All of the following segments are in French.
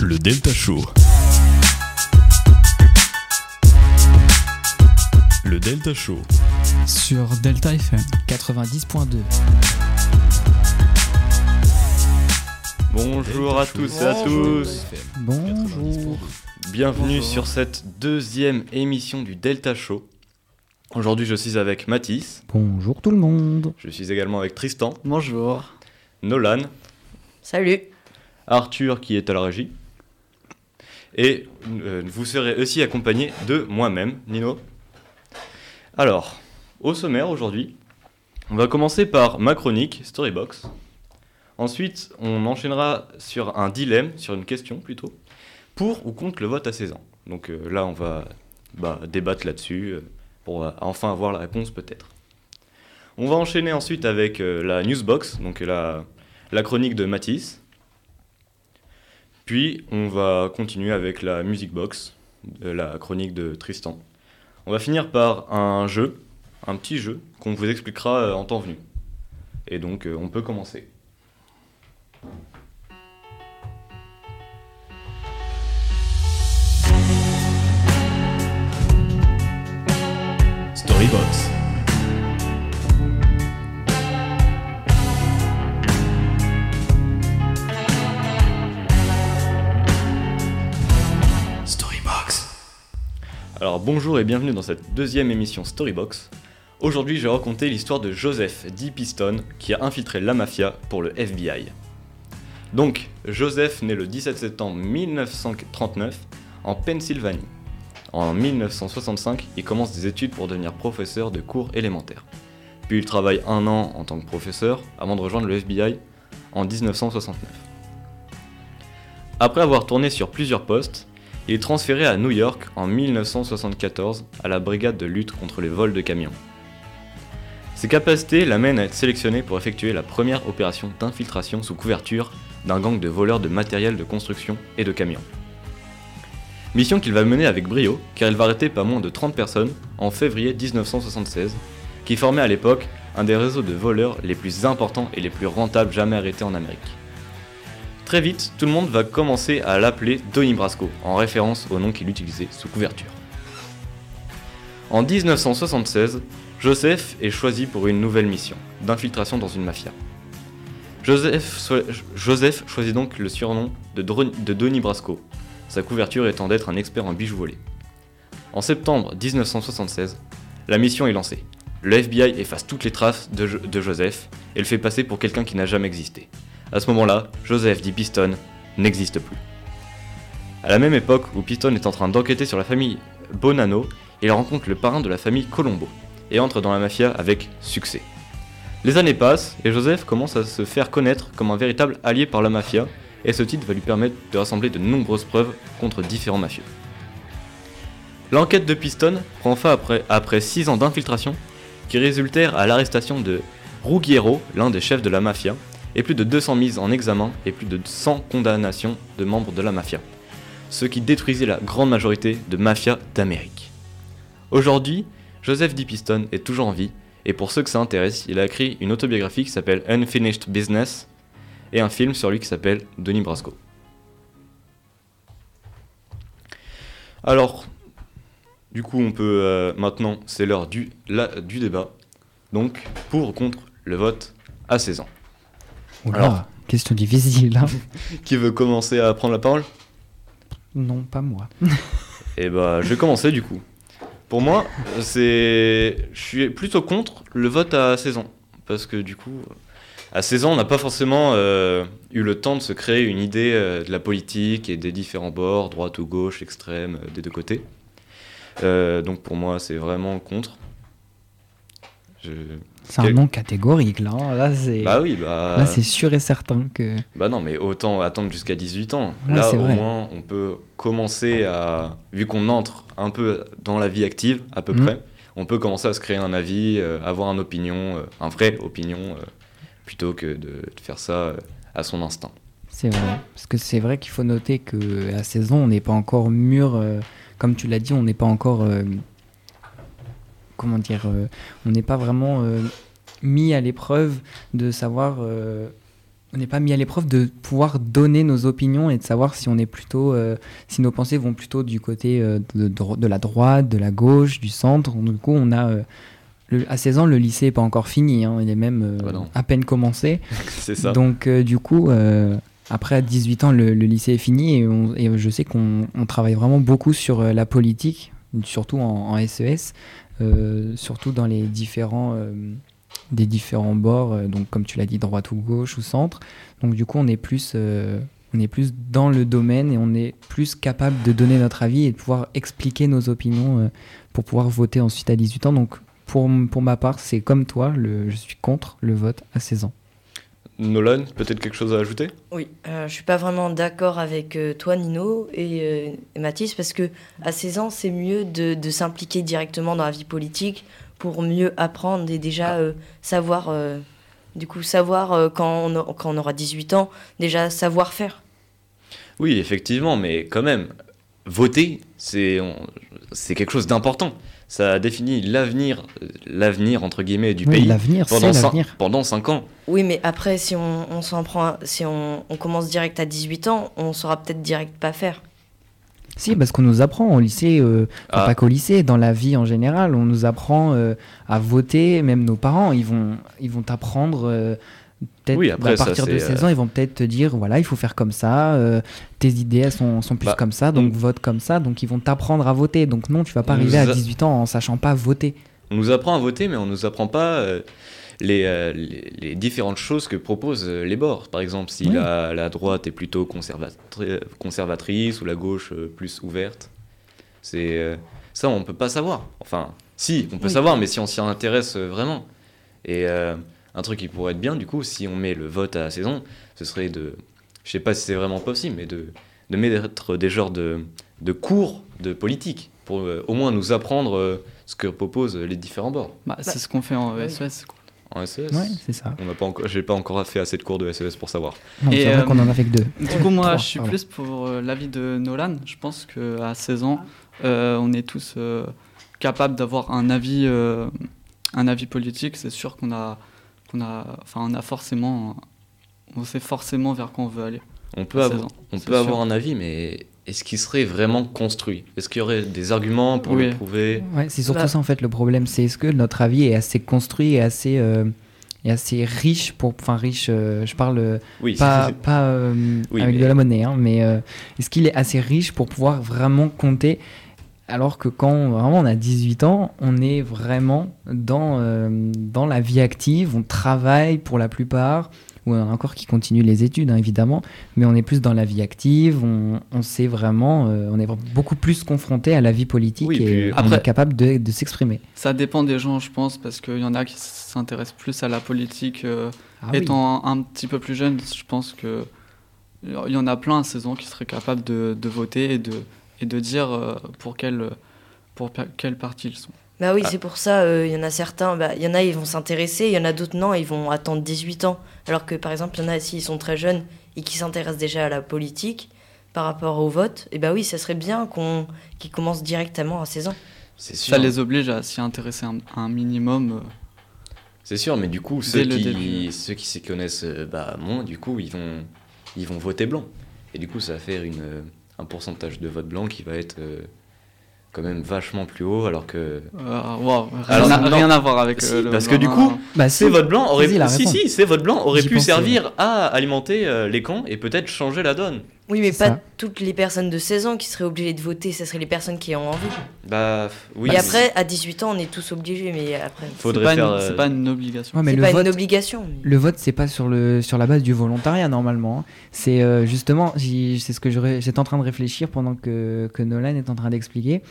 Le Delta Show. Le Delta Show. Sur Delta FM. 90.2. Bonjour à tous et à tous. Bonjour. Bienvenue sur cette deuxième émission du Delta Show. Aujourd'hui, je suis avec Mathis. Bonjour tout le monde. Je suis également avec Tristan, Bonjour. Nolan, Salut Arthur qui est à la régie. Et euh, vous serez aussi accompagné de moi-même, Nino. Alors, au sommaire aujourd'hui, on va commencer par ma chronique, Storybox. Ensuite, on enchaînera sur un dilemme, sur une question plutôt, pour ou contre le vote à 16 ans. Donc euh, là, on va bah, débattre là-dessus, euh, pour enfin avoir la réponse peut-être. On va enchaîner ensuite avec la newsbox, donc la, la chronique de Matisse. Puis on va continuer avec la music box, de la chronique de Tristan. On va finir par un jeu, un petit jeu, qu'on vous expliquera euh, en temps venu. Et donc euh, on peut commencer. Storybox. Alors bonjour et bienvenue dans cette deuxième émission Storybox. Aujourd'hui je vais raconter l'histoire de Joseph D. Piston qui a infiltré la mafia pour le FBI. Donc Joseph naît le 17 septembre 1939 en Pennsylvanie. En 1965 il commence des études pour devenir professeur de cours élémentaires. Puis il travaille un an en tant que professeur avant de rejoindre le FBI en 1969. Après avoir tourné sur plusieurs postes, il est transféré à New York en 1974 à la brigade de lutte contre les vols de camions. Ses capacités l'amènent à être sélectionné pour effectuer la première opération d'infiltration sous couverture d'un gang de voleurs de matériel de construction et de camions. Mission qu'il va mener avec brio car il va arrêter pas moins de 30 personnes en février 1976 qui formaient à l'époque un des réseaux de voleurs les plus importants et les plus rentables jamais arrêtés en Amérique. Très vite, tout le monde va commencer à l'appeler Donnie Brasco, en référence au nom qu'il utilisait sous couverture. En 1976, Joseph est choisi pour une nouvelle mission, d'infiltration dans une mafia. Joseph, choisit donc le surnom de, de Brasco, sa couverture étant d'être un expert en bijoux volés. En septembre 1976, la mission est lancée. Le FBI efface toutes les traces de Joseph et le fait passer pour quelqu'un qui n'a jamais existé. À ce moment-là, Joseph dit Piston n'existe plus. À la même époque où Piston est en train d'enquêter sur la famille Bonanno, il rencontre le parrain de la famille Colombo et entre dans la mafia avec succès. Les années passent et Joseph commence à se faire connaître comme un véritable allié par la mafia et ce titre va lui permettre de rassembler de nombreuses preuves contre différents mafieux. L'enquête de Piston prend fin après, après 6 ans d'infiltration qui résultèrent à l'arrestation de Ruggiero, l'un des chefs de la mafia, et plus de 200 mises en examen et plus de 100 condamnations de membres de la mafia, ce qui détruisait la grande majorité de mafias d'Amérique. Aujourd'hui, Joseph D. Piston est toujours en vie, et pour ceux que ça intéresse, il a écrit une autobiographie qui s'appelle Unfinished Business, et un film sur lui qui s'appelle Denis Brasco. Alors, du coup, on peut euh, maintenant, c'est l'heure du, du débat. Donc, pour ou contre le vote à 16 ans. Oula, Alors. question difficile. hein. Qui veut commencer à prendre la parole non, pas moi. Et bah, je vais commencer du coup. Pour moi, c'est, je suis plutôt contre le vote à 16 ans, parce que du coup, à 16 ans, on n'a pas forcément euh, eu le temps de se créer une idée euh, de la politique et des différents bords, droite ou gauche, extrême, euh, des deux côtés. Donc pour moi, c'est vraiment contre. Je- C'est un nom catégorique là. Là, c'est Bah oui, bah. sûr et certain que. Bah non, mais autant attendre jusqu'à 18 ans. Là, au vrai. moins, on peut commencer à. Vu qu'on entre un peu dans la vie active, à peu Mhm. près, on peut commencer à se créer un avis, euh, avoir une opinion, euh, un vrai opinion, euh, plutôt que de, de faire ça à son instinct. C'est vrai. Parce que c'est vrai qu'il faut noter que à 16 ans, on n'est pas encore mûr. comme tu l'as dit, on n'est pas encore. Comment dire euh, On n'est pas vraiment euh, mis à l'épreuve de savoir euh, on n'est pas mis à l'épreuve de pouvoir donner nos opinions et de savoir si on est plutôt, euh, si nos pensées vont plutôt du côté euh, de, la droite, de la gauche, du centre. Du coup, on a, euh, le- à 16 ans, le lycée n'est pas encore fini, hein, il est même Ah bah à peine commencé. C'est ça. Donc, du coup, après, à 18 ans, le, le lycée est fini et, on- et je sais qu'on on travaille vraiment beaucoup sur la politique, surtout en, en SES, euh, surtout dans les différents, euh, des différents bords, euh, donc comme tu l'as dit, droite ou gauche ou centre. Donc, du coup, on est plus. euh, on est plus dans le domaine et on est plus capable de donner notre avis et de pouvoir expliquer nos opinions euh, pour pouvoir voter ensuite à 18 ans. Donc, pour, pour ma part, c'est comme toi, je suis contre le vote à 16 ans. Nolan, peut-être quelque chose à ajouter? Oui, euh, je suis pas vraiment d'accord avec euh, toi, Nino et, euh, et Mathis, parce que à 16 ans, c'est mieux de, de s'impliquer directement dans la vie politique pour mieux apprendre et déjà euh, savoir, euh, du coup, savoir euh, quand, on, a- quand on aura 18 ans, déjà savoir faire. Oui, effectivement, mais quand même, voter, c'est quelque chose d'important. Ça définit l'avenir, euh, l'avenir entre guillemets du Oui, pays l'avenir, c'est pendant, cin- l'avenir. pendant 5 ans. Oui, mais après, si on, on s'en prend, si on, on commence direct à 18 ans, on saura peut-être direct pas faire. Si, parce qu'on nous apprend au lycée, euh, Ah. pas qu'au lycée, dans la vie en général, on nous apprend euh, à voter, même nos parents, ils vont ils vont t'apprendre, euh, peut-être Oui, après, à ça, partir de c'est, 16 ans, ils vont peut-être te dire, voilà, il faut faire comme ça, euh, tes idées, elles sont, sont plus Bah, comme ça, donc on- vote comme ça, donc ils vont t'apprendre à voter. Donc non, tu vas pas On arriver à a- 18 ans en sachant pas voter. On nous apprend à voter, mais on nous apprend pas euh, les, euh, les, les différentes choses que proposent euh, les bords. Par exemple, si Oui. la, la droite est plutôt conservatri- conservatrice ou la gauche euh, plus ouverte, c'est euh, ça on peut pas savoir. Enfin, si on peut Oui. savoir, mais si on s'y intéresse euh, vraiment. Et euh, un truc qui pourrait être bien, du coup, si on met le vote à la saison, ce serait de, je sais pas si c'est vraiment possible, mais de, de mettre des genres de, de cours de politique pour euh, au moins nous apprendre euh, ce que proposent les différents bords. Bah, c'est ce qu'on fait en. SES. quoi. En SES Ouais, c'est ça. On n'a pas encore, j'ai pas encore fait assez de cours de SES pour savoir. Non, Et, c'est vrai euh, qu'on en a fait que deux. Du coup, moi, Trois, je suis pardon. plus pour euh, l'avis de Nolan. Je pense qu'à 16 ans, euh, on est tous euh, capables d'avoir un avis, euh, un avis politique. C'est sûr qu'on a, qu'on a, enfin, on a forcément, on sait forcément vers quoi on veut aller. On peut, avoir, 16 ans, on peut avoir un avis, mais est-ce qu'il serait vraiment construit? Est-ce qu'il y aurait des arguments pour Oui. le prouver? Ouais, c'est surtout Bah. ça en fait le problème, c'est est-ce que notre avis est assez construit et assez, euh, et assez riche pour, enfin riche, euh, je parle euh, Oui. pas, pas euh, Oui, avec mais- de la monnaie, hein, mais euh, est-ce qu'il est assez riche pour pouvoir vraiment compter alors que quand vraiment on a 18 ans, on est vraiment dans, euh, dans la vie active, on travaille pour la plupart, ou encore qui continuent les études hein, évidemment, mais on est plus dans la vie active, on, on sait vraiment, euh, on est beaucoup plus confronté à la vie politique Oui, et puis on après- est capable de, de s'exprimer. Ça dépend des gens, je pense, parce qu'il y en a qui s'intéressent plus à la politique euh, Ah oui. étant un, un petit peu plus jeune. Je pense que il y en a plein à 16 ans qui seraient capables de, de voter et de, et de dire euh, pour quel, pour pa- quel parti ils sont. Bah oui, Ah. c'est pour ça, euh, il y en a certains, bah, il y en a, ils vont s'intéresser, il y en a d'autres, non, ils vont attendre 18 ans. Alors que, par exemple, il y en a, s'ils sont très jeunes et qui s'intéressent déjà à la politique par rapport au vote, et bah oui, ça serait bien qu'on qu'ils commencent directement à 16 ans. C'est sûr. Ça les oblige à s'y intéresser un, un minimum. euh, C'est sûr, mais du coup, ceux qui, ceux qui s'y connaissent euh, bah, moins, du coup, ils vont, ils vont voter blanc. Et du coup, ça va faire une, euh, un pourcentage de vote blanc qui va être euh, quand même vachement plus haut, alors que euh, wow, rien, Alors, rien à voir avec Si, euh, le parce que du coup. Bah, ces si. votes blancs auraient, si, si, ces votes blancs auraient pu pensais, servir à alimenter euh, les camps et peut-être changer la donne. Oui, mais pas ça. toutes les personnes de 16 ans qui seraient obligées de voter, ça serait les personnes qui ont envie. Bah oui. et mais après, à 18 ans, on est tous obligés, mais après, C'est faudrait pas, faire. une, euh, c'est pas une obligation. Ouais, mais c'est le pas vote, une obligation. mais- Le vote, c'est pas sur, le, sur la base du volontariat normalement. hein. C'est euh, justement, c'est ce que j'étais en train de réfléchir pendant que, que Nolan est en train d'expliquer.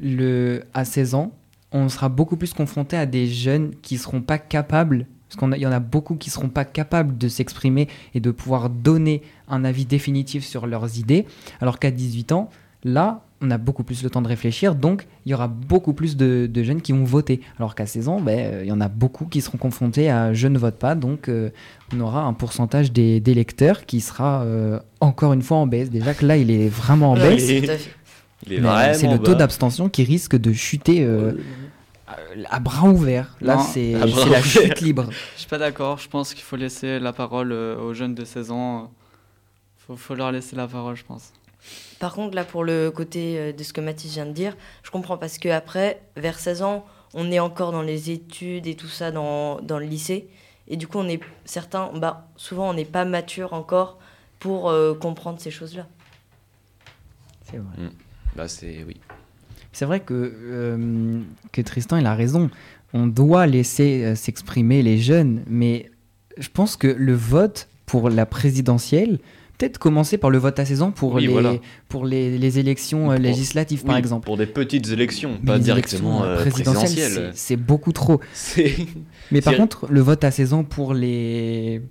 Le, à 16 ans, on sera beaucoup plus confronté à des jeunes qui seront pas capables, parce qu'il y en a beaucoup qui seront pas capables de s'exprimer et de pouvoir donner un avis définitif sur leurs idées, alors qu'à 18 ans, là, on a beaucoup plus le temps de réfléchir, donc il y aura beaucoup plus de, de jeunes qui vont voter. Alors qu'à 16 ans, ben, euh, il y en a beaucoup qui seront confrontés à je ne vote pas, donc euh, on aura un pourcentage des, des lecteurs qui sera euh, encore une fois en baisse. Déjà que là, il est vraiment en baisse. Oui. vraiment C'est le taux d'abstention qui risque de chuter euh, euh, à bras ouverts. Là, c'est la chute libre. Je suis pas d'accord. Je pense qu'il faut laisser la parole euh, aux jeunes de 16 ans. Faut, faut leur laisser la parole, je pense. Par contre, là, pour le côté euh, de ce que Mathis vient de dire, je comprends parce que après, vers 16 ans, on est encore dans les études et tout ça dans, dans le lycée. Et du coup, on est certains, bah, souvent, on n'est pas mature encore pour euh, comprendre ces choses-là. C'est vrai. Bah c'est oui. C'est vrai que, euh, que Tristan, il a raison. On doit laisser euh, s'exprimer les jeunes, mais je pense que le vote pour la présidentielle, peut-être commencer par le vote à 16 ans pour, Oui, les, voilà. pour les, les élections euh, Pour- législatives, par Oui, exemple. Pour des petites élections, Mais pas directement élections, présidentielles, présidentielles. c'est- beaucoup trop. Mais par contre, le vote à 16 ans pour les,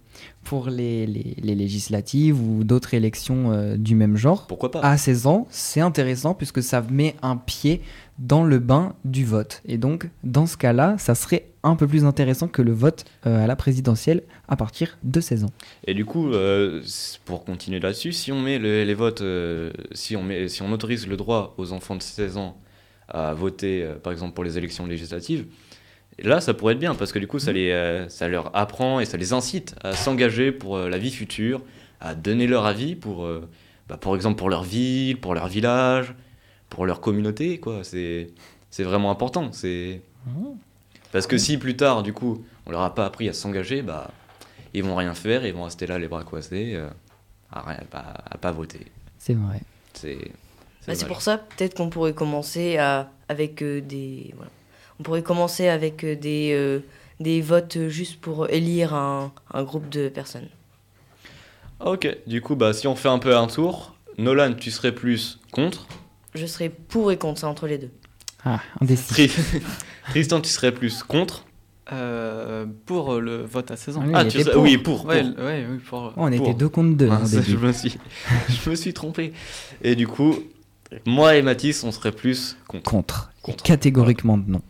pour les, les, les législatives ou d'autres élections euh, du même genre, pourquoi pas? à 16 ans, c'est intéressant puisque ça met un pied dans le bain du vote. Et donc, dans ce cas-là, ça serait un peu plus intéressant que le vote euh, à la présidentielle à partir de 16 ans. Et du coup, euh, pour continuer là-dessus, si on met le- les votes, euh, si, on met, si on autorise le droit aux enfants de 16 ans à voter, par exemple pour les élections législatives, là, ça pourrait être bien parce que du coup, ça, les, euh, ça leur apprend et ça les incite à s'engager pour euh, la vie future, à donner leur avis pour, euh, bah, par exemple, pour leur ville, pour leur village, pour leur communauté, quoi. C'est, c'est vraiment important. C'est parce que si plus tard, du coup, on leur a pas appris à s'engager, bah ils vont rien faire, ils vont rester là les bras croisés, euh, à, rien, pas, à pas voter. C'est vrai. C'est Bah, pour ça, peut-être qu'on pourrait commencer à, avec euh, des. voilà. On pourrait commencer avec euh, des, euh, des votes juste pour élire un, un groupe de personnes. Ok, du coup, bah, si on fait un peu un tour, Nolan, tu serais plus contre? Je serais pour et contre, c'est entre les deux. Ah, indécis. Tri- Tristan, tu serais plus contre? Euh, pour le vote à 16 ans. Oui, ah, tu serais- pour. oui, pour. Ouais, pour. ouais, oui, pour. Oh, on était deux contre deux. Ah, au ça, début. je, me suis, je me suis trompé. Et du coup, moi et Mathis, on serait plus contre. Contre. Contre. Catégoriquement non.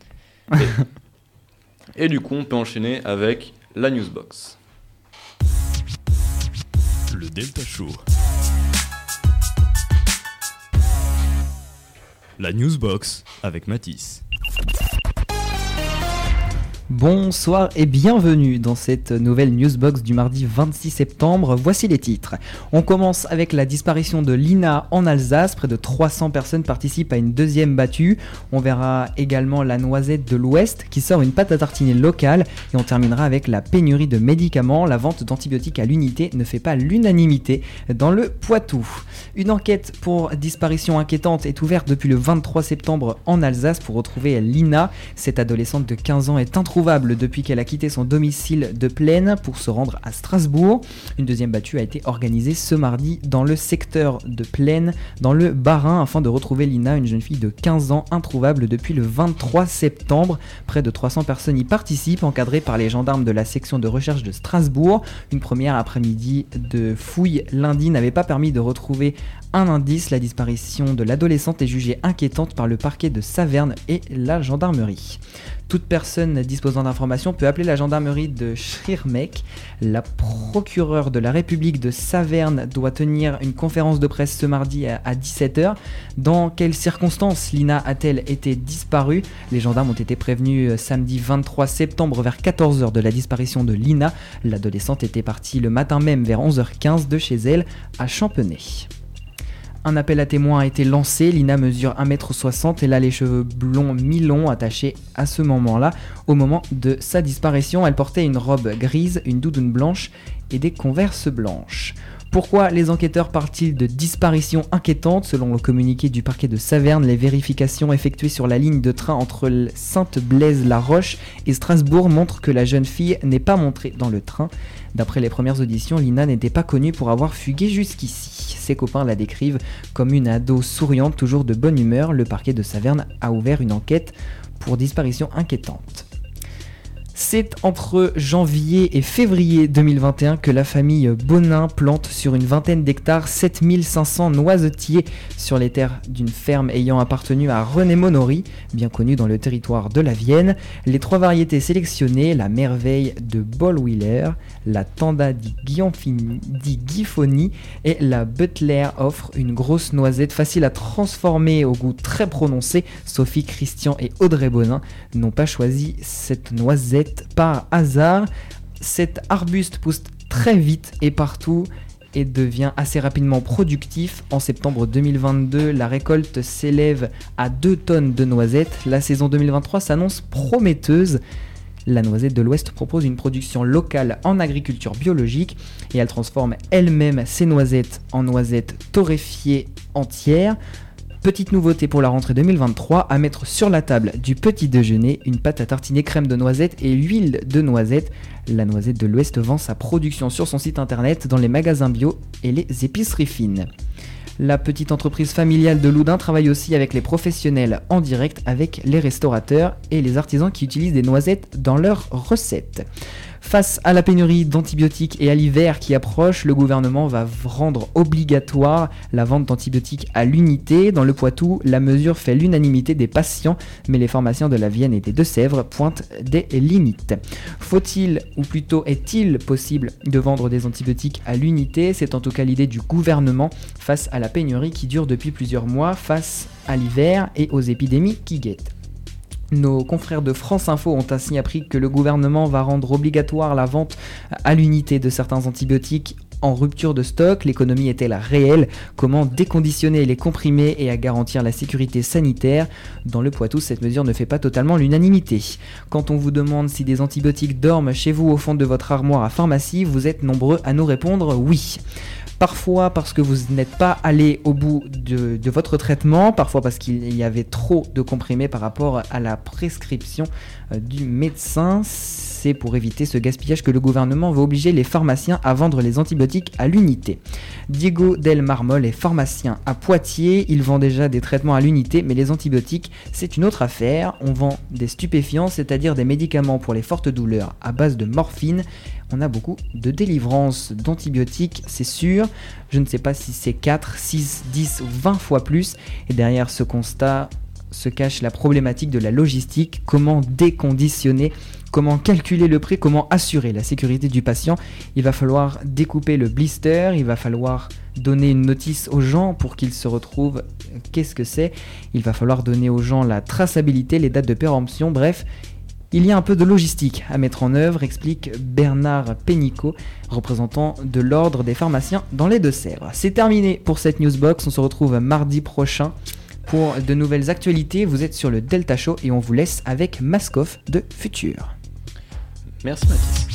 Et du coup, on peut enchaîner avec la newsbox. Le Delta Show. La Newsbox avec Matisse. Bonsoir et bienvenue dans cette nouvelle newsbox du mardi 26 septembre. Voici les titres. On commence avec la disparition de Lina en Alsace. Près de 300 personnes participent à une deuxième battue. On verra également la noisette de l'Ouest qui sort une pâte à tartiner locale. Et on terminera avec la pénurie de médicaments. La vente d'antibiotiques à l'unité ne fait pas l'unanimité dans le Poitou. Une enquête pour disparition inquiétante est ouverte depuis le 23 septembre en Alsace pour retrouver Lina. Cette adolescente de 15 ans est introuvable depuis qu'elle a quitté son domicile de Plaine pour se rendre à Strasbourg. Une deuxième battue a été organisée ce mardi dans le secteur de Plaine, dans le Bas-Rhin, afin de retrouver Lina, une jeune fille de 15 ans introuvable depuis le 23 septembre. Près de 300 personnes y participent, encadrées par les gendarmes de la section de recherche de Strasbourg. Une première après-midi de fouille lundi n'avait pas permis de retrouver un indice. La disparition de l'adolescente est jugée inquiétante par le parquet de Saverne et la gendarmerie. Toute personne disposant d'informations peut appeler la gendarmerie de Schirmeck. La procureure de la République de Saverne doit tenir une conférence de presse ce mardi à à 17h. Dans quelles circonstances Lina a-t-elle été disparue? Les gendarmes ont été prévenus euh, samedi 23 septembre vers 14h de la disparition de Lina. L'adolescente était partie le matin même vers 11h15 de chez elle à Champenay. Un appel à témoins a été lancé. Lina mesure 1m60 et a les cheveux blonds mi-longs attachés à ce moment-là. Au moment de sa disparition, elle portait une robe grise, une doudoune blanche et des converses blanches. Pourquoi les enquêteurs parlent-ils de disparition inquiétante Selon le communiqué du parquet de Saverne, les vérifications effectuées sur la ligne de train entre Sainte-Blaise-la-Roche et Strasbourg montrent que la jeune fille n'est pas montrée dans le train. D'après les premières auditions, Lina n'était pas connue pour avoir fugué jusqu'ici. Ses copains la décrivent comme une ado souriante, toujours de bonne humeur. Le parquet de Saverne a ouvert une enquête pour disparition inquiétante. C'est entre janvier et février 2021 que la famille Bonin plante sur une vingtaine d'hectares 7500 noisetiers sur les terres d'une ferme ayant appartenu à René Monori, bien connu dans le territoire de la Vienne. Les trois variétés sélectionnées, la merveille de Bollwiller, la Tanda di Gifoni et la Butler offrent une grosse noisette facile à transformer au goût très prononcé. Sophie, Christian et Audrey Bonin n'ont pas choisi cette noisette par hasard. Cet arbuste pousse très vite et partout et devient assez rapidement productif. En septembre 2022, la récolte s'élève à 2 tonnes de noisettes. La saison 2023 s'annonce prometteuse. La noisette de l'Ouest propose une production locale en agriculture biologique et elle transforme elle-même ses noisettes en noisettes torréfiées entières. Petite nouveauté pour la rentrée 2023, à mettre sur la table du petit déjeuner, une pâte à tartiner crème de noisette et l'huile de noisette. La noisette de l'Ouest vend sa production sur son site internet dans les magasins bio et les épiceries fines. La petite entreprise familiale de Loudun travaille aussi avec les professionnels en direct avec les restaurateurs et les artisans qui utilisent des noisettes dans leurs recettes. Face à la pénurie d'antibiotiques et à l'hiver qui approche, le gouvernement va rendre obligatoire la vente d'antibiotiques à l'unité. Dans le Poitou, la mesure fait l'unanimité des patients, mais les pharmaciens de la Vienne et des Deux-Sèvres pointent des limites. Faut-il, ou plutôt est-il possible de vendre des antibiotiques à l'unité? C'est en tout cas l'idée du gouvernement face à la pénurie qui dure depuis plusieurs mois, face à l'hiver et aux épidémies qui guettent. Nos confrères de France Info ont ainsi appris que le gouvernement va rendre obligatoire la vente à l'unité de certains antibiotiques en rupture de stock, l'économie est-elle réelle? Comment déconditionner les comprimés et à garantir la sécurité sanitaire? Dans le Poitou, cette mesure ne fait pas totalement l'unanimité. Quand on vous demande si des antibiotiques dorment chez vous au fond de votre armoire à pharmacie, vous êtes nombreux à nous répondre oui. Parfois parce que vous n'êtes pas allé au bout de, votre traitement, parfois parce qu'il y avait trop de comprimés par rapport à la prescription euh, du médecin. C'est pour éviter ce gaspillage que le gouvernement va obliger les pharmaciens à vendre les antibiotiques à l'unité. Diego Del Marmol est pharmacien à Poitiers. Il vend déjà des traitements à l'unité, mais les antibiotiques, c'est une autre affaire. On vend des stupéfiants, c'est-à-dire des médicaments pour les fortes douleurs à base de morphine on a beaucoup de délivrance d'antibiotiques, c'est sûr. Je ne sais pas si c'est 4, 6, 10 ou 20 fois plus. Et derrière ce constat se cache la problématique de la logistique, comment déconditionner, comment calculer le prix, comment assurer la sécurité du patient. Il va falloir découper le blister, il va falloir donner une notice aux gens pour qu'ils se retrouvent qu'est-ce que c'est? Il va falloir donner aux gens la traçabilité, les dates de péremption, bref, il y a un peu de logistique à mettre en œuvre, explique Bernard Pénicaud, représentant de l'Ordre des pharmaciens dans les Deux-Sèvres. C'est terminé pour cette newsbox, on se retrouve mardi prochain pour de nouvelles actualités. Vous êtes sur le Delta Show et on vous laisse avec Maskoff de Futur. Merci Mathis.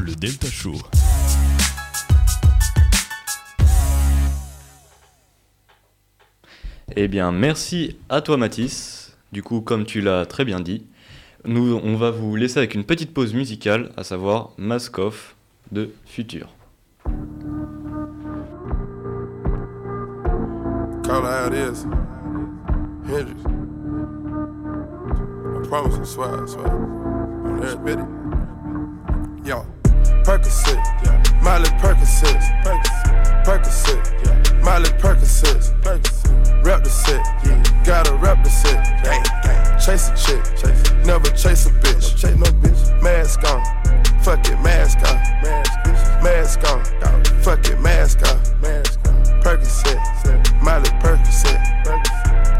Le Delta Show. Eh bien, merci à toi Mathis. Du coup, comme tu l'as très bien dit, nous, on va vous laisser avec une petite pause musicale, à savoir Mask Off de Future. Call it is. Hendrix. I promise I swear, I swear. On every bit. Yo, Percocet, yeah. Miley Percocet, Percocet, yeah. Miley Percocet, Rep the set, yeah. gotta rep the set, gang, gang. Chase a chick, chase Never chase a bitch. Chase no bitch. Mask on. Fuck it, mask on. Mask mask on. Fuck it, mask on. Mask on. Percocet. Miley Percocet.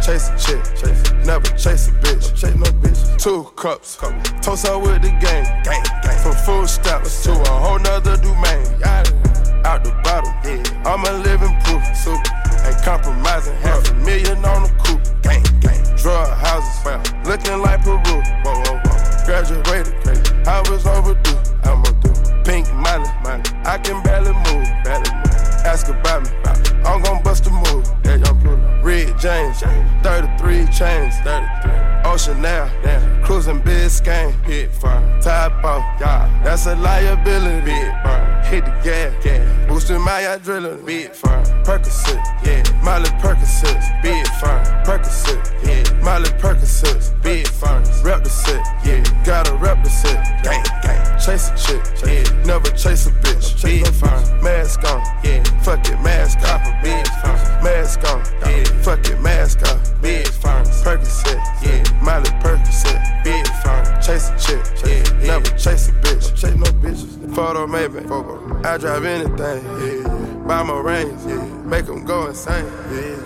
Chase a chick. Never chase a bitch. Chase no bitch. Two cups. Toast out with the gang. Gang, gang. From food stamps to a whole nother domain. Out the bottom. I'm a living proof. Super. Ain't compromising. Half a million on the coupe. Gang, gang. Drug houses. Looking like Peru. Whoa, whoa, whoa. Graduated. I was overdue. I'm overdue. Pink money. money. I can barely move. Barely move. Ask about me. I'm gon' bust a move. Yeah, young Red James. 33 chains. 33. Ocean now. Damn. Cruising Biscayne. Hit fire. Type off. Yeah. That's a liability. Big burn. Hit the gas. gas. Boosting my My drilling, big firm. Percocet, yeah. Miley Percocet, big firm. Percocet, yeah. Miley Percocet, big firm. Rep the set, yeah. Gotta rep the set, gang, gang. Chase a chick, yeah. Never chase a bitch, big firm. Mask on, yeah. Fuck it, mask off, big firm. Mask on, yeah. Fuck it, mask off, big firm. Percocet, yeah. Miley Percocet, big firm. Chase a chick, yeah. Never chase a bitch, chase no bitches. Photo maybe, I drive anything, yeah. Buy my rings, yeah. Make them go insane, yeah.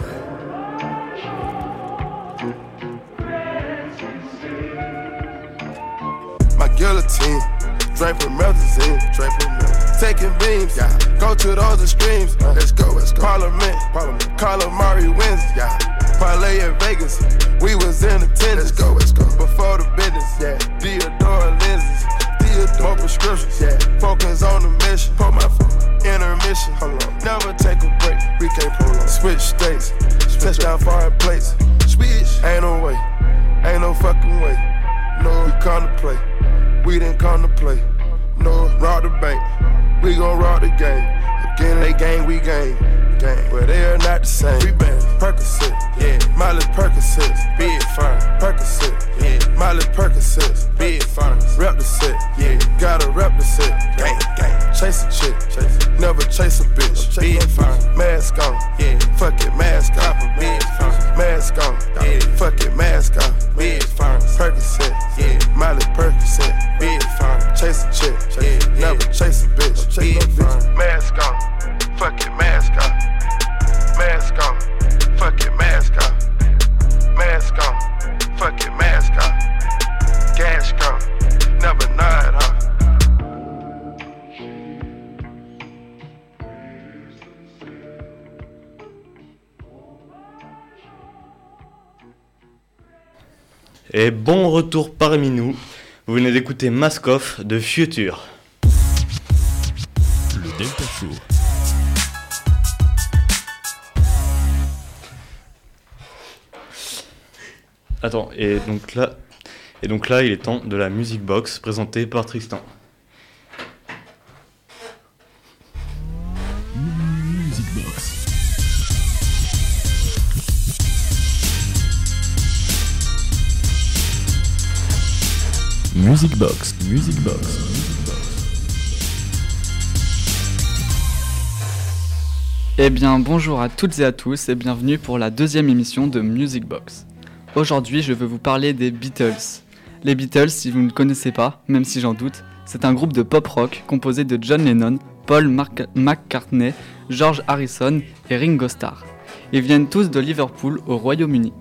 My guillotine, drink from melazine, drink from melazine. Taking beams, yeah. Go to those extremes, uh, let's go, let's go. Parliament, Parliament. Calamari wins, yeah. Parlay in Vegas, we was in attendance. Let's go, let's go. Before the business, yeah. Theodore lenses, Theodore more prescriptions, yeah. Focus on the mission, put my intermission. Hold on, never take a break. We can't pull on. Switch states, touchdown foreign plates. Switch, ain't no way, ain't no fucking way. No, we come to play, we didn't come to play. No, rob the bank, we gon' rob the game. Again, they gang, we gang. Gang. But they are not the same. We been Percocet, yeah. Miley Percocet, big fine. Percocet, yeah. Miley Percocet, big fine. Rep the set, yeah. Gotta rep the set, gang, gang. Chase a chick, chase. never chase a bitch. Big fine. Mask on, yeah. Fuck it, mask off. Big fine. Mask on, yeah. Fuck it, mask off. Big fine. Percocet, yeah. Miley Percocet, big fine. Chase a chick, yeah. Never chase a bitch. Big fine. Mask on, fuck it, mask off. Mask on, fuck it, mask off. Mask on, fuck it, mask off. Gas gone, never nod off. Et bon retour parmi nous. Vous venez d'écouter Mask Off de Future. Le Delta Show. Attends, et donc là, et donc là, il est temps de la Music Box présentée par Tristan. Music Box. Music Box. Music Box. Eh bien, bonjour à toutes et à tous et bienvenue pour la deuxième émission de Music Box. Aujourd'hui, je veux vous parler des Beatles. Les Beatles, si vous ne connaissez pas, même si j'en doute, c'est un groupe de pop rock composé de John Lennon, Paul McCartney, George Harrison et Ringo Starr. Ils viennent tous de Liverpool au Royaume-Uni.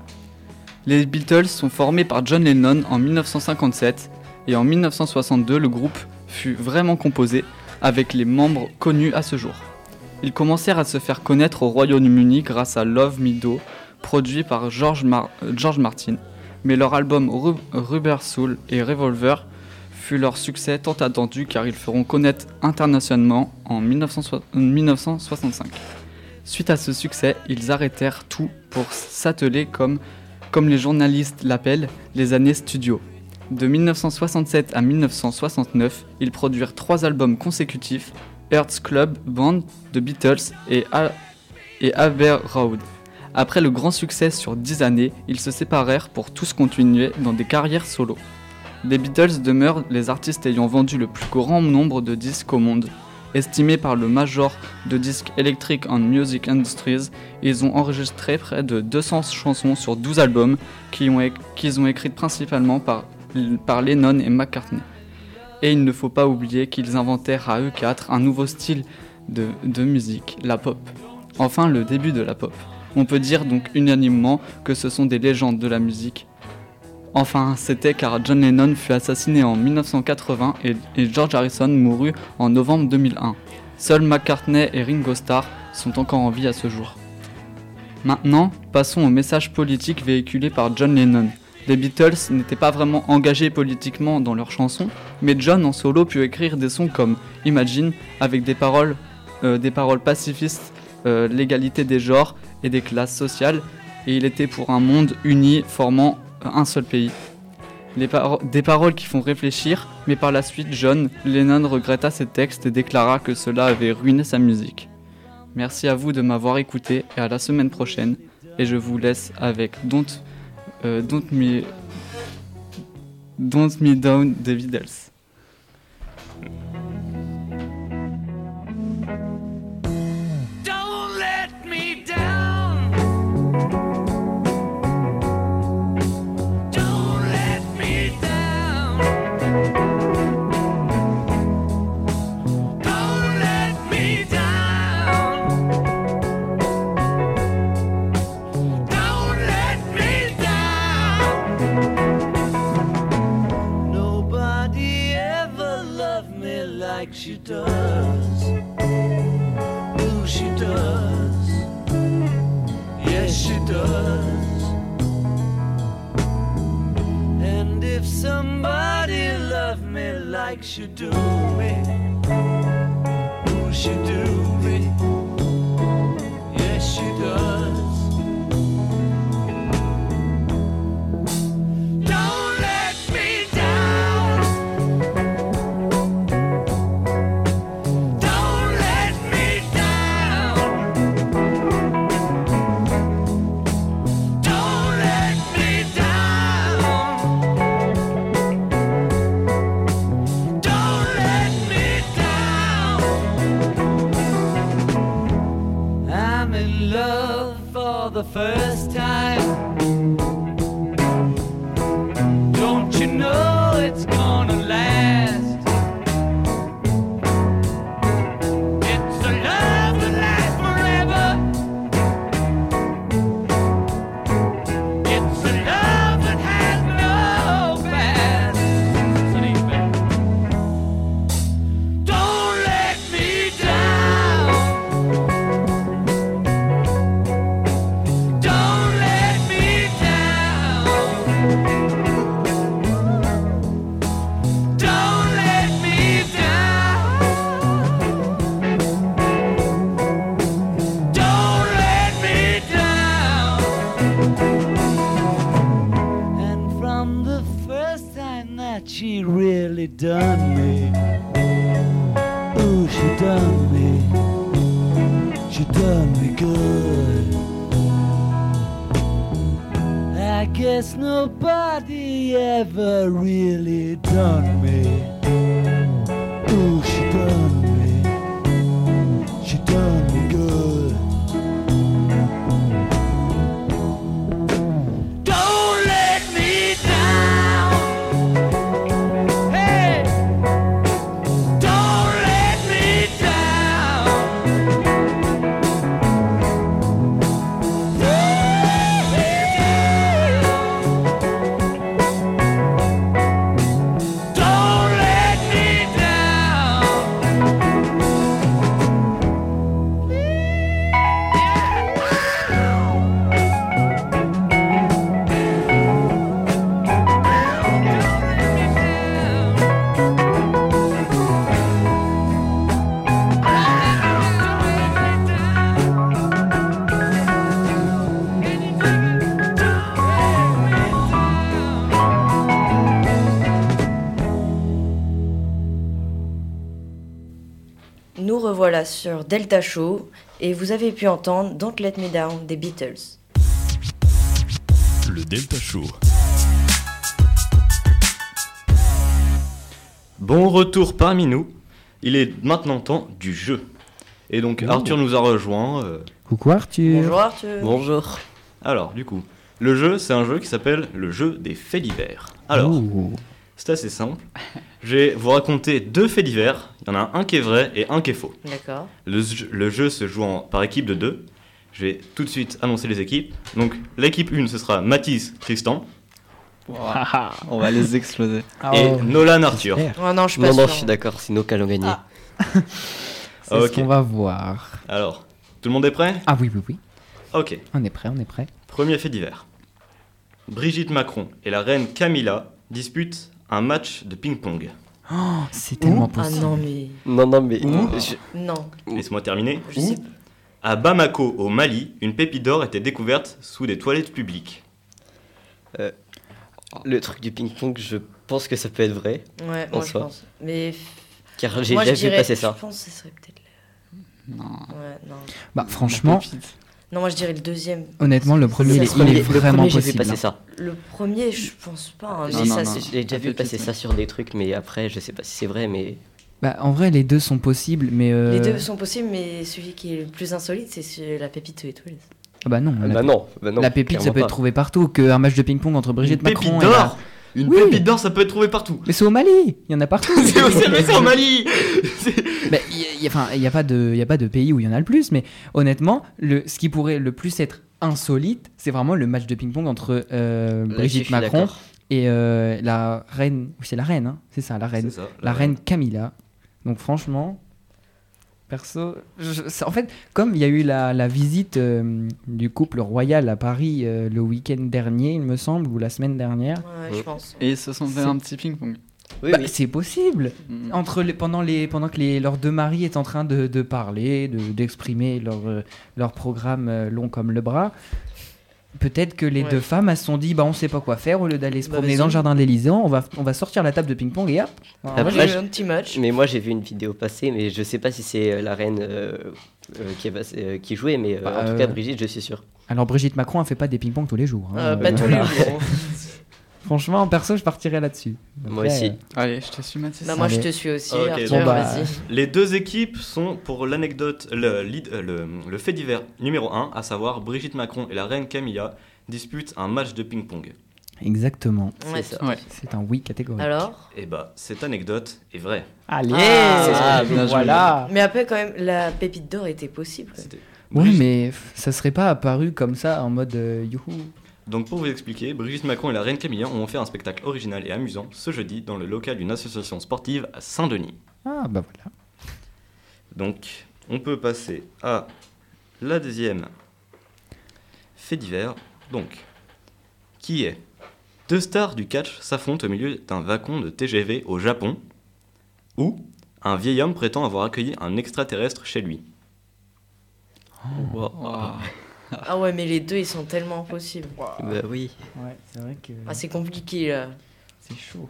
Les Beatles sont formés par John Lennon en 1957 et en 1962 le groupe fut vraiment composé avec les membres connus à ce jour. Ils commencèrent à se faire connaître au Royaume-Uni grâce à Love Me Do, produit par George, Mar- George Martin, mais leur album Ru- Rubber Soul et Revolver fut leur succès tant attendu car ils feront connaître internationalement en 1960 1965. Suite à ce succès, ils arrêtèrent tout pour s'atteler comme, les journalistes l'appellent, les années studio. De 1967 à 1969, ils produirent trois albums consécutifs Earth's Club Band, The Beatles et, Road. Après le grand succès sur 10 années, ils se séparèrent pour tous continuer dans des carrières solo. Les Beatles demeurent les artistes ayant vendu le plus grand nombre de disques au monde. Estimés par le Major de disques Electric and Music Industries, ils ont enregistré près de 200 chansons sur 12 albums qu'ils ont écrites principalement par, Lennon et McCartney. Et il ne faut pas oublier qu'ils inventèrent à eux quatre un nouveau style de musique, la pop. Enfin, le début de la pop. On peut dire donc unanimement que ce sont des légendes de la musique. Enfin, c'était car John Lennon fut assassiné en 1980 et, George Harrison mourut en novembre 2001. Seuls McCartney et Ringo Starr sont encore en vie à ce jour. Maintenant, passons au message politique véhiculé par John Lennon. Les Beatles n'étaient pas vraiment engagés politiquement dans leurs chansons, mais John en solo put écrire des sons comme Imagine avec des paroles, euh, des paroles pacifistes, euh, l'égalité des genres et des classes sociales, et il était pour un monde uni formant un seul pays. Des paroles qui font réfléchir, mais par la suite John Lennon regretta ces textes et déclara que cela avait ruiné sa musique. Merci à vous de m'avoir écouté et à la semaine prochaine. Et je vous laisse avec Don't, euh, Don't Me, Don't Me Down des Beatles. She does. And if somebody loved me like she do me, ooh, she do first Sur Delta Show et vous avez pu entendre Don't Let Me Down des Beatles. Le Delta Show. Bon retour parmi nous. Il est maintenant temps du jeu. Et donc Arthur nous a rejoint. euh, Coucou Arthur. Bonjour Arthur. Bonjour. Alors, du coup, le jeu, c'est un jeu qui s'appelle le jeu des faits divers. Alors, Oh. c'est assez simple. Je vais vous raconter deux faits divers. Il y en a un qui est vrai et un qui est faux. D'accord. Le, jeu- le jeu se joue en- par équipe de deux. Je vais tout de suite annoncer les équipes. Donc, l'équipe 1, ce sera Mathis, Tristan On va les exploser. et Oh. Nolan, Arthur. Oh non, je suis Non, je suis d'accord, c'est nos qui allons gagner. C'est Ok. ce qu'on va voir. Alors, tout le monde est prêt? Ah oui, oui, oui. Ok. On est prêt, on est prêt. Premier fait divers. Brigitte Macron et la reine Camilla disputent un match de ping-pong. Oh, c'est tellement Ah possible. non, mais. Non, non, mais. Je- Non, Laisse-moi terminer. je sais À Bamako, au Mali, une pépite d'or était découverte sous des toilettes publiques. Le truc du ping-pong, je pense que ça peut être vrai. Ouais, En moi je soi. pense. Mais. Car j'ai je déjà vu passer ça. Je pense que ce serait peut-être. Non. Ouais, non. Bah, franchement. Non, moi je dirais le deuxième. honnêtement, le premier, il Le est, il est le vraiment premier, vu possible. passer hein. ça. Le premier, je pense pas. hein. Non, J'ai non, déjà vu passer ça sur des trucs, mais après, je sais pas si c'est vrai, mais Bah, en vrai, les deux sont possibles, mais. euh, Les deux sont possibles, mais celui qui est le plus insolite, c'est la pépite aux étoiles. ah Bah non, Ah la, bah non, bah non. la pépite, ça peut être trouvé partout. Qu'un match de ping-pong entre Brigitte Une pépite Macron et. la- d'or Une Oui. pépite d'or, ça peut être trouvé partout. Mais c'est au Mali Il y en a partout C'est au c'est- mais c'est au Mali Mais il y a- il y a- enfin, n'y a, pas de- il y a pas de pays où il y en a le plus, mais honnêtement, le, ce qui pourrait le plus être insolite, c'est vraiment le match de ping-pong entre euh, Là-dessus, Brigitte Macron et euh, la reine. oui, C'est la reine, hein c'est ça, la reine. Ça, La reine Camilla. Donc franchement, perso, je- en fait, comme il y a eu la, la visite euh, du couple royal à Paris euh, le week-end dernier, il me semble, ou la semaine dernière, Ouais, je Ouais. pense. Et ils se sont fait un petit ping-pong. Oui, bah, oui. c'est possible. Mm. Entre les, pendant, les, pendant que les, leurs deux maris est en train de, de parler, de- d'exprimer leur, euh, leur programme euh, long comme le bras, peut-être que les Ouais. deux femmes elles se sont dit bah, on sait pas quoi faire, au lieu d'aller se Bah, promener dans le jardin de l'Elysée, on va, on va sortir la table de ping-pong et hop. Moi, Après, j'ai un petit match. Mais moi, j'ai vu une vidéo passer, mais je sais pas si c'est euh, la reine euh, euh, qui, est passée- euh, qui jouait, mais euh, Bah, en tout cas, Brigitte, je suis sûr. Alors Brigitte Macron elle fait pas des ping-pong tous les jours. hein. Euh, pas Euh, tous les voilà. jours. Franchement, perso, je partirais là-dessus. Moi Après, aussi. euh, Allez, je te suis Mathis. Bah, moi, je te suis aussi. Ok, Arthur, bon, bah, vas-y. Les deux équipes sont, pour l'anecdote, le, lead- euh, le, le fait divers numéro 1, à savoir Brigitte Macron et la reine Camilla disputent un match de ping-pong. Exactement. Ouais. C'est ça. Ouais. C'est un oui catégorique. Alors Et bah, cette anecdote est vraie. Allez, Ah, bien joué. voilà. Mais après, quand même, la pépite d'or était possible. C'était Oui, Brigitte- mais f- ça serait pas apparu comme ça en mode euh, youhou. Donc pour vous expliquer, Brigitte Macron et la reine Camilla ont fait un spectacle original et amusant ce jeudi dans le local d'une association sportive à Saint-Denis. Ah bah voilà. Donc on peut passer à la deuxième fait divers. Donc, qui est? Deux stars du catch s'affrontent au milieu d'un wagon de TGV au Japon, ou un vieil homme prétend avoir accueilli un extraterrestre chez lui. Wow. Ah ouais, mais les deux, ils sont tellement possibles. Bah oui. Ouais, c'est vrai que Ah, c'est compliqué, là. c'est chaud.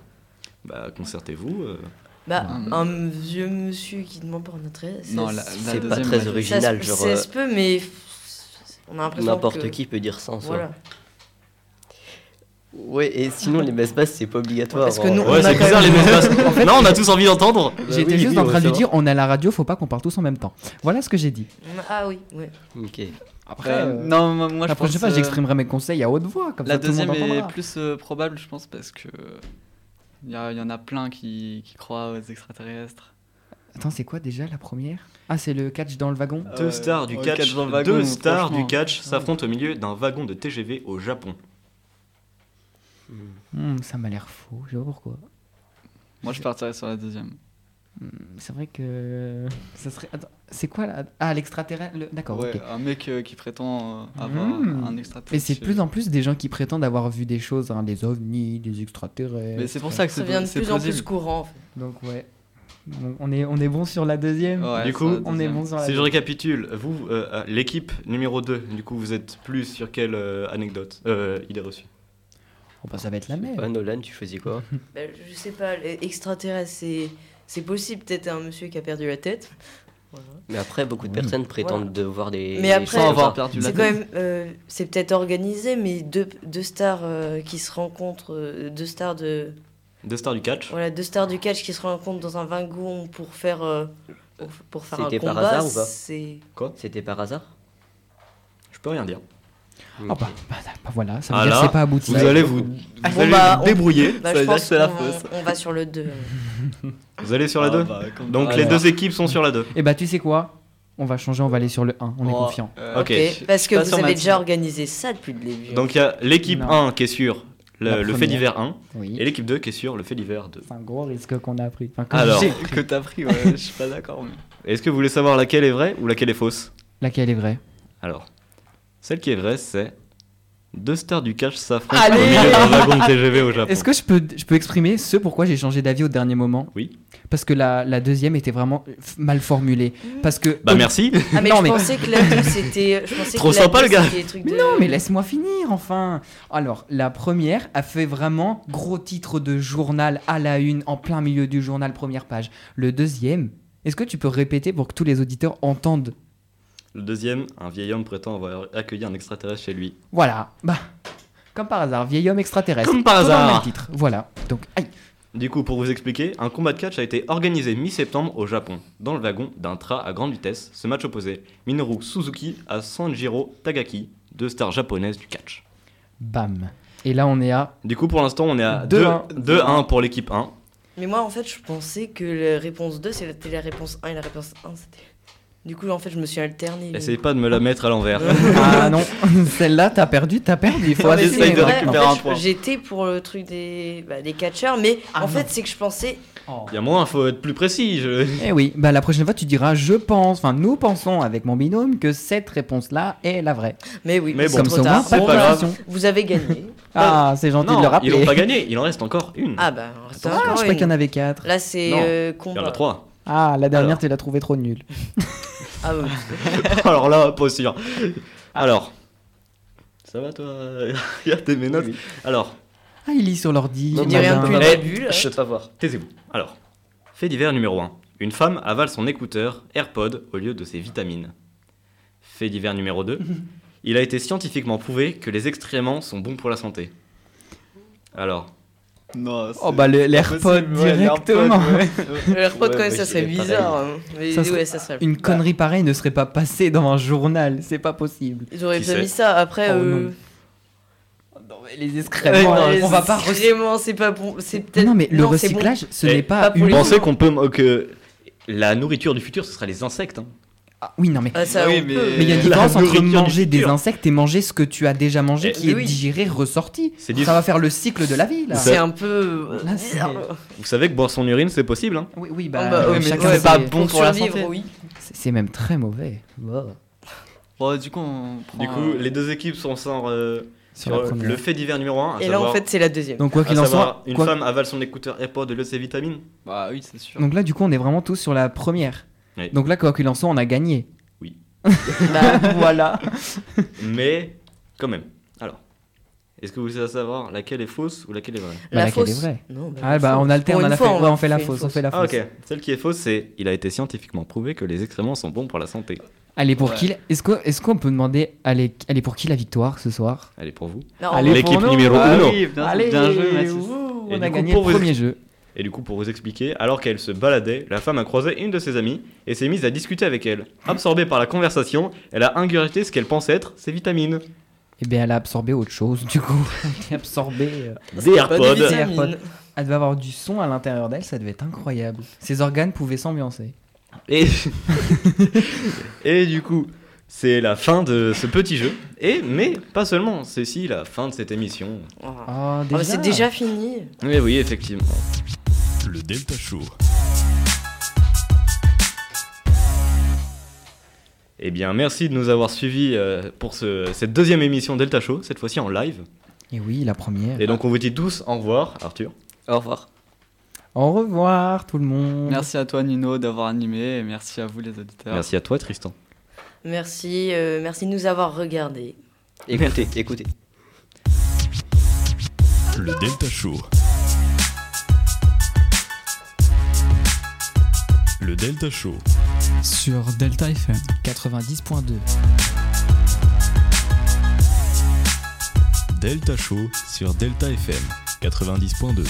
Bah concertez-vous. euh. Bah, un vieux monsieur qui demande par notre aide. Non, la- la C'est pas deuxième, très ouais. original, ça, genre ça euh, se peut, mais on a l'impression n'importe que- qui peut dire ça en soi. Voilà. Ouais, et sinon les messes basses c'est pas obligatoire. Parce que hein. nous, Ouais, on a c'est quand bizarre les même- messes Non, on a tous envie d'entendre. Bah J'étais oui, juste oui, en on train de lui dire on est à la radio, faut pas qu'on parle tous en même temps. Voilà ce que j'ai dit. Ah oui, ouais. Ok. Après, Euh, euh, non, moi, moi, je la prochaine pense, fois, euh, j'exprimerai mes conseils à haute voix, comme La ça tout le monde deuxième est plus euh, probable, je pense, parce que il y, en a plein qui, qui croient aux extraterrestres. Attends, c'est quoi déjà la première? Ah, c'est le catch dans le wagon Deux stars du ouais, catch, catch dans le wagon, deux stars du franchement. catch s'affrontent au milieu d'un wagon de TGV au Japon. Hmm, Ça m'a l'air faux, je sais pas pourquoi. Moi, je partirais sur la deuxième. Hmm, C'est vrai que ça serait. C'est quoi là? Ah, l'extraterrestre. le- D'accord, Ouais. Un mec euh, qui prétend euh, avoir Mmh. un extraterrestre. Et c'est de plus en plus des gens qui prétendent avoir vu des choses, hein, des ovnis, des extraterrestres. Mais c'est pour ça que Ça devient de plus en plus courant. en fait. Donc ouais. On est on est bon sur la deuxième. Ouais, Du coup, on est bon sur la Si je récapitule, vous, euh, euh, l'équipe numéro 2, du coup, vous êtes plus sur quelle euh, anecdote euh, idée reçue? Oh, bah, ça va être la même. Ouais, Nolan, tu choisis quoi? Bah, je sais pas, les extraterrestres, c'est c'est possible. Peut-être un monsieur qui a perdu la tête. Voilà. Mais après, beaucoup de Oui. personnes prétendent de voir des. Mais après- Sans comme avoir perdu la C'est quand tête. même, euh, c'est peut-être organisé, mais deux, deux stars euh, qui se rencontrent, euh, deux stars de, Deux stars du catch voilà, deux stars du catch qui se rencontrent dans un wagon pour faire, euh, pour, pour faire un C'était par combat. hasard ou pas C'est C'était par hasard? Je peux rien dire. Ah bah, bah, bah, voilà, ça veut Ah dire que c'est pas abouti. Vous allez vous, vous Bon, allez bah, vous on- débrouiller. bah, Ça veut dire que c'est la fausse. on va sur le 2. Vous allez sur la Ah 2 bah, comme Donc les deux équipes sont sur la 2. Et bah tu sais quoi? On va changer, on va aller sur le 1, on est Oh, confiant. euh, Ok. je- je Parce que pas vous avez Mathilde. déjà organisé ça depuis le début. Donc il y a l'équipe Non. 1 qui est sur le, le fait divers 1 Oui. et l'équipe 2 qui est sur le fait divers 2. C'est un gros risque qu'on a pris. Enfin, que Alors. que t'as pris, ouais, je suis pas d'accord. mais- Est-ce que vous voulez savoir laquelle est vraie ou laquelle est fausse? Laquelle est vraie? Alors, celle qui est vraie, c'est deux stars du catch s'affrontent Allez au milieu d'un wagon de TGV au Japon. Est-ce que je peux, je peux exprimer ce pourquoi j'ai changé d'avis au dernier moment? Oui. Parce que la, la deuxième était vraiment mal formulée. Parce que. Bah merci. ah, mais non, je mais- pensais que la 2 c'était. Trop que la sympa, deux, le gars. de- non, mais laisse-moi finir enfin. Alors, la première a fait vraiment gros titre de journal à la une, en plein milieu du journal, première page. Le deuxième, Est-ce que tu peux répéter pour que tous les auditeurs entendent? Le deuxième, un vieil homme prétend avoir accueilli un extraterrestre chez lui. Voilà. Bah, comme par hasard, vieil homme extraterrestre. Comme par Tout dans le hasard. même titre. Voilà. Donc, aïe. Du coup, pour vous expliquer, un combat de catch a été organisé mi-septembre au Japon, dans le wagon d'un train à grande vitesse. Ce match opposait Minoru Suzuki à Sanjiro Tagaki, deux stars japonaises du catch. Bam. Et là, on est à. Du coup, pour l'instant, on est à 2-1. 2-1 pour l'équipe 1. Mais moi, en fait, je pensais que la réponse 2, c'était la réponse 1 et la réponse 1, c'était. Du coup, en fait, je me suis alterné. Essayez pas de me la mettre à l'envers. Ah non, celle-là, t'as perdu, t'as perdu. Il faut Non, assumer c'est de récupérer en un point. J'étais pour le truc des, bah, des catcheurs, mais Ah en non. fait, c'est que je pensais. Oh. Il y a moins, faut être plus précis. je- Eh oui, bah la prochaine fois tu diras je pense, enfin nous pensons avec mon binôme que cette réponse-là est la vraie. Mais oui, Mais bon, Comme trop moins, pas confusion. vous avez gagné. Ah, c'est gentil de le Non, ils rappeler. l'ont pas gagné, il en reste encore une. Ah bah, on reste Ah, encore je croyais une. qu'il y en avait quatre. Là, c'est Non, euh, Il y en a trois. Ah, la dernière Alors. tu l'as trouvé trop nulle. Ah ouais. Alors là, pas sûr. Alors. Ça va toi Regardez mes notes. Alors, Ah, il lit sur l'ordi. Non, Tu dis rien depuis le début. Je peux pas voir. taisez-vous. Alors, fait divers numéro 1. Une femme avale son écouteur AirPod au lieu de ses vitamines. Fait divers numéro 2. Il a été scientifiquement prouvé que les excréments sont bons pour la santé. Alors, Non, Oh bah l'AirPod directement. Le AirPod, quand même, ça serait bizarre. hein. Mais Ça ouais, serait- ça serait. Une connerie pareille ne serait pas passée dans un journal, c'est pas possible. Ils auraient Qui pas mis ça. Après, Oh, euh, non. Non mais les excréments, ouais, on va pas recycler. Vraiment, c'est pas bon. C'est peut-être. Non mais le bon. recyclage, ce Eh, n'est pas, pas pour une... les- pensez qu'on peut que la nourriture du futur ce sera les insectes. hein. Ah, oui non mais Ah, ça, Oui, on mais- il y a une différence entre manger des insectes et manger ce que tu as déjà mangé Eh, qui est oui. digéré, ressorti. Ça va faire le cycle de la vie là. C'est un peu. euh, Là. Vous savez que boire son urine c'est possible. Hein Oui, oui, Ah bah, bah, euh, ouais, mais chacun ouais, pas bon pour la santé. oui. C'est même très mauvais. Bon, du coup, on prend. Du coup, un- les deux équipes sont sans euh, Sur le fait divers numéro 1. Et là, en fait, c'est la deuxième. Donc quoi qu'il en soit, une quoi- femme avale son écouteur AirPod de ses vitamines. Bah oui, c'est sûr. donc là du coup on est vraiment tous sur la première. Oui. Donc là quoi qu'il en soit, on a gagné. Oui. bah voilà. Mais quand même. Alors, est-ce que vous savez savoir laquelle est fausse ou laquelle est vraie? Bah, la laquelle est vraie Non, bah, Ah bah fausse. on alterne, on, a fois, fait, ouais, on fait la fausse, on fait la Ah fausse. ok. Celle qui est fausse, c'est il a été scientifiquement prouvé que les excréments sont bons pour la santé. Allez pour Ouais. qui Est-ce qu'on est peut demander allez, allez pour qui la victoire ce soir? Elle est pour vous. L'équipe pour nous. numéro Ah uno. oui, bien, Allez, bien joué, Mathis. ouh, Et on a coup, gagné pour le vous premier jeu. Et du coup, pour vous expliquer, alors qu'elle se baladait, la femme a croisé une de ses amies et s'est mise à discuter avec elle. Absorbée par la conversation, elle a ingurgité ce qu'elle pensait être ses vitamines. Eh bien elle a absorbé autre chose du coup. Elle a absorbé. euh, Des AirPods. des. AirPods. Elle devait avoir du son à l'intérieur d'elle, ça devait être incroyable. Ses organes pouvaient s'ambiancer. Et... et du coup, c'est la fin de ce petit jeu. Et mais pas seulement, c'est aussi la fin de cette émission. Oh. C'est déjà fini. Oui, oui, effectivement. Le Delta Show. Eh bien, merci de nous avoir suivis euh, pour ce- cette deuxième émission Delta Show, cette fois-ci en live. Et oui, la première. Et donc, on vous dit tous au revoir, Arthur. Au revoir. Au revoir tout le monde. Merci à toi, Nino, d'avoir animé. Et merci à vous, les auditeurs. Merci à toi, Tristan. Merci, euh, merci de nous avoir regardés. Écoutez, écoutez. Le Delta Show. Le Delta Show. sur Delta FM. 90.2. Delta Show sur Delta FM 90.2.